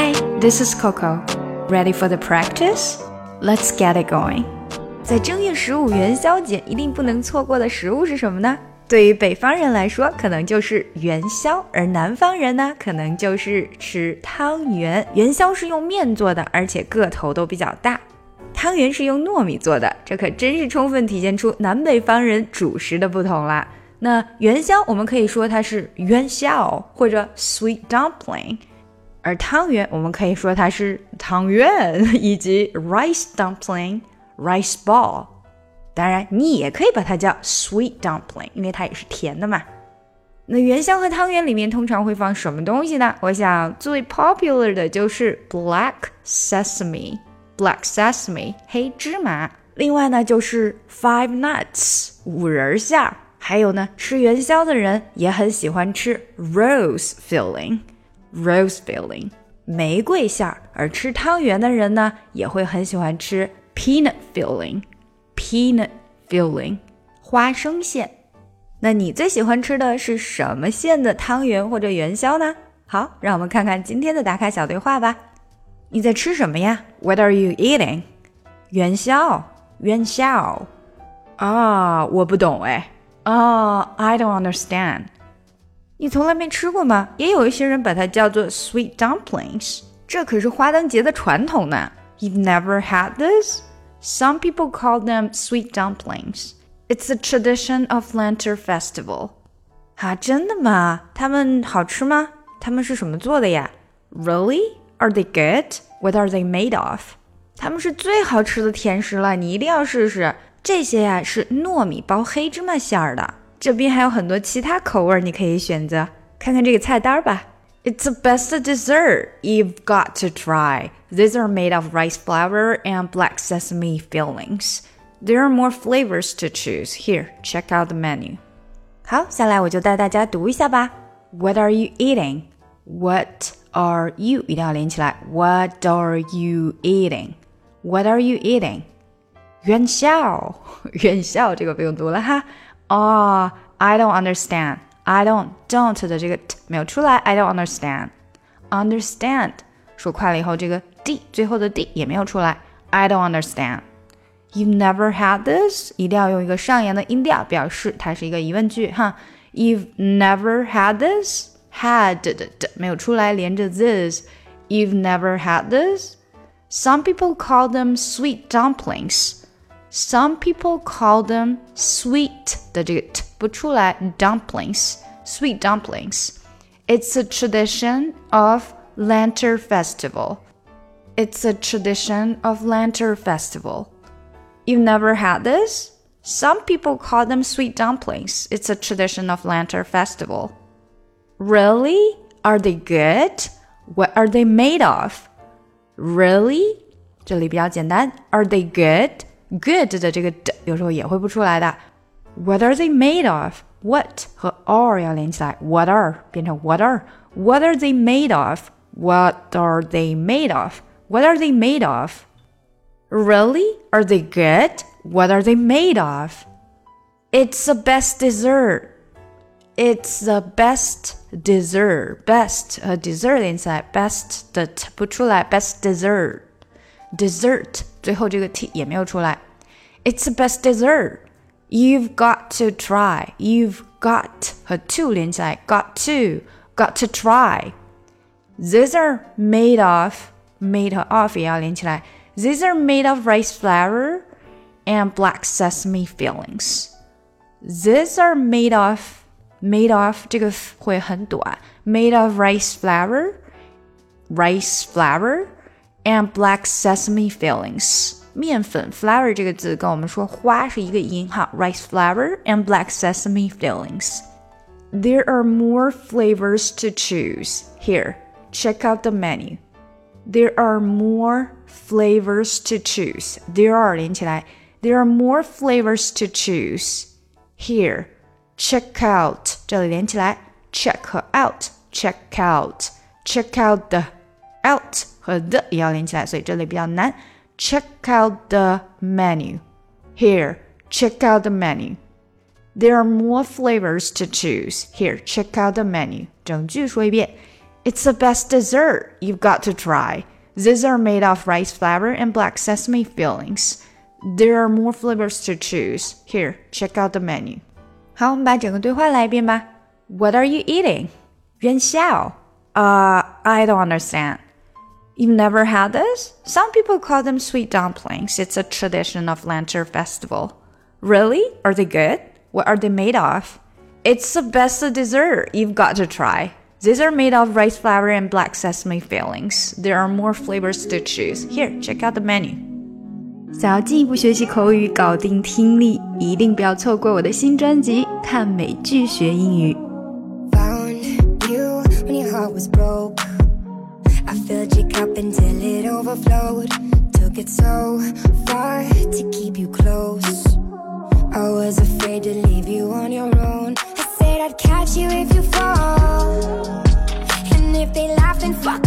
Hi, this is Coco. Ready for the practice? Let's get it going. 在正月十五元宵节，一定不能错过的食物是什么呢？对于北方人来说，可能就是元宵；而南方人呢，可能就是吃汤圆。元宵是用面做的，而且个头都比较大；汤圆是用糯米做的，这可真是充分体现出南北方人主食的不同啦。那元宵，我们可以说它是元宵或者 sweet dumpling。而汤圆，我们可以说它是汤圆，以及 rice dumpling、rice ball。当然，你也可以把它叫 sweet dumpling，因为它也是甜的嘛。那元宵和汤圆里面通常会放什么东西呢？我想最 popular 的就是 black sesame，black sesame 黑芝麻。另外呢，就是 five nuts 五仁馅儿。还有呢，吃元宵的人也很喜欢吃 rose filling。Rose filling 玫瑰馅儿，而吃汤圆的人呢，也会很喜欢吃 peanut filling peanut filling 花生馅。那你最喜欢吃的是什么馅的汤圆或者元宵呢？好，让我们看看今天的打卡小对话吧。你在吃什么呀？What are you eating？元宵，元宵。啊，我不懂哎。啊，I don't understand。你从来没吃过吗？也有一些人把它叫做 sweet dumplings，这可是花灯节的传统呢。You've never had this? Some people call them sweet dumplings. It's a tradition of Lantern Festival. 啊，真的吗？它们好吃吗？它们是什么做的呀？Really? Are they good? What are they made of? 它们是最好吃的甜食了，你一定要试试。这些呀是糯米包黑芝麻馅儿的。 这边还有很多其他口味你可以选择，看看这个菜单吧。It's the best dessert you've got to try. These are made of rice flour and black sesame fillings. There are more flavors to choose. Here, check out the menu. 好，下来我就带大家读一下吧。What are you eating? What are you 一定要连起来。What are you eating? What are you eating? 元宵，元宵这个不用读了哈。 哦，I don't understand. I don't don't 的这个 t 没有出来，I don't understand. Understand 说快了以后，这个 d 最后的 d 也没有出来，I don't understand. You've never had this，一定要用一个上扬的音调表示它是一个疑问句哈。You've never had this had 的的没有出来，连着 this. You've never had this. Some people call them sweet dumplings. Some people call them sweet 的这个 t 不出来，dumplings, sweet dumplings. It's a tradition of Lantern Festival. It's a tradition of Lantern Festival. You've never had this? Some people call them sweet dumplings. It's a tradition of Lantern Festival. Really? Are they good? What are they made of? Really? 这里比较简单。Are they good? good 的这个的有时候也会不出来的。What are they made of? What 和 are 要连起来，What are 变成 What are? What are they made of? What are they made of? What are they made of? Really? Are they good? What are they made of? It's the best dessert. It's the best dessert. Best 和 dessert 连起来，best 的不出来，best dessert。dessert 最后这个 t 也没有出来。It's the best dessert. You've got to try. You've got 和 to 连起来，got to got to try. These are made of made 和 of 也要连起来。These are made of rice flour and black sesame fillings. These are made of made of 这个会很短，made of rice flour, rice flour and black sesame fillings。面粉 flour 这个字跟我们说花是一个音哈，rice flour and black sesame fillings。There are more flavors to choose. Here, check out the menu. There are more flavors to choose. There are 连起来，There are more flavors to choose. Here, check out 这里连起来，check 和 out, check out, check out the out 和 the 也要连起来，所以这里比较难。Check out the menu. Here, check out the menu. There are more flavors to choose. Here, check out the menu. 整句说一遍。 It's the best dessert. You've got to try. These are made of rice flour and black sesame fillings. There are more flavors to choose. Here, check out the menu. 好，我们把整个对话来一遍吧。What are you eating? 元宵. Uh, I don't understand. You've never had this? Some people call them sweet dumplings. It's a tradition of Lantern Festival. Really? Are they good? What are they made of? It's the best dessert. You've got to try. These are made of rice flour and black sesame fillings. There are more flavors to choose. Here, check out the menu. 想要进一步学习口语，搞定听力，一定不要错过我的新专辑《看美剧学英语》。Found you when your heart was broke. I filled your cup until it overflowed. Took it so far to keep you close. I was afraid to leave you on your own. I said I'd catch you if you fall. And if they laugh, then fuck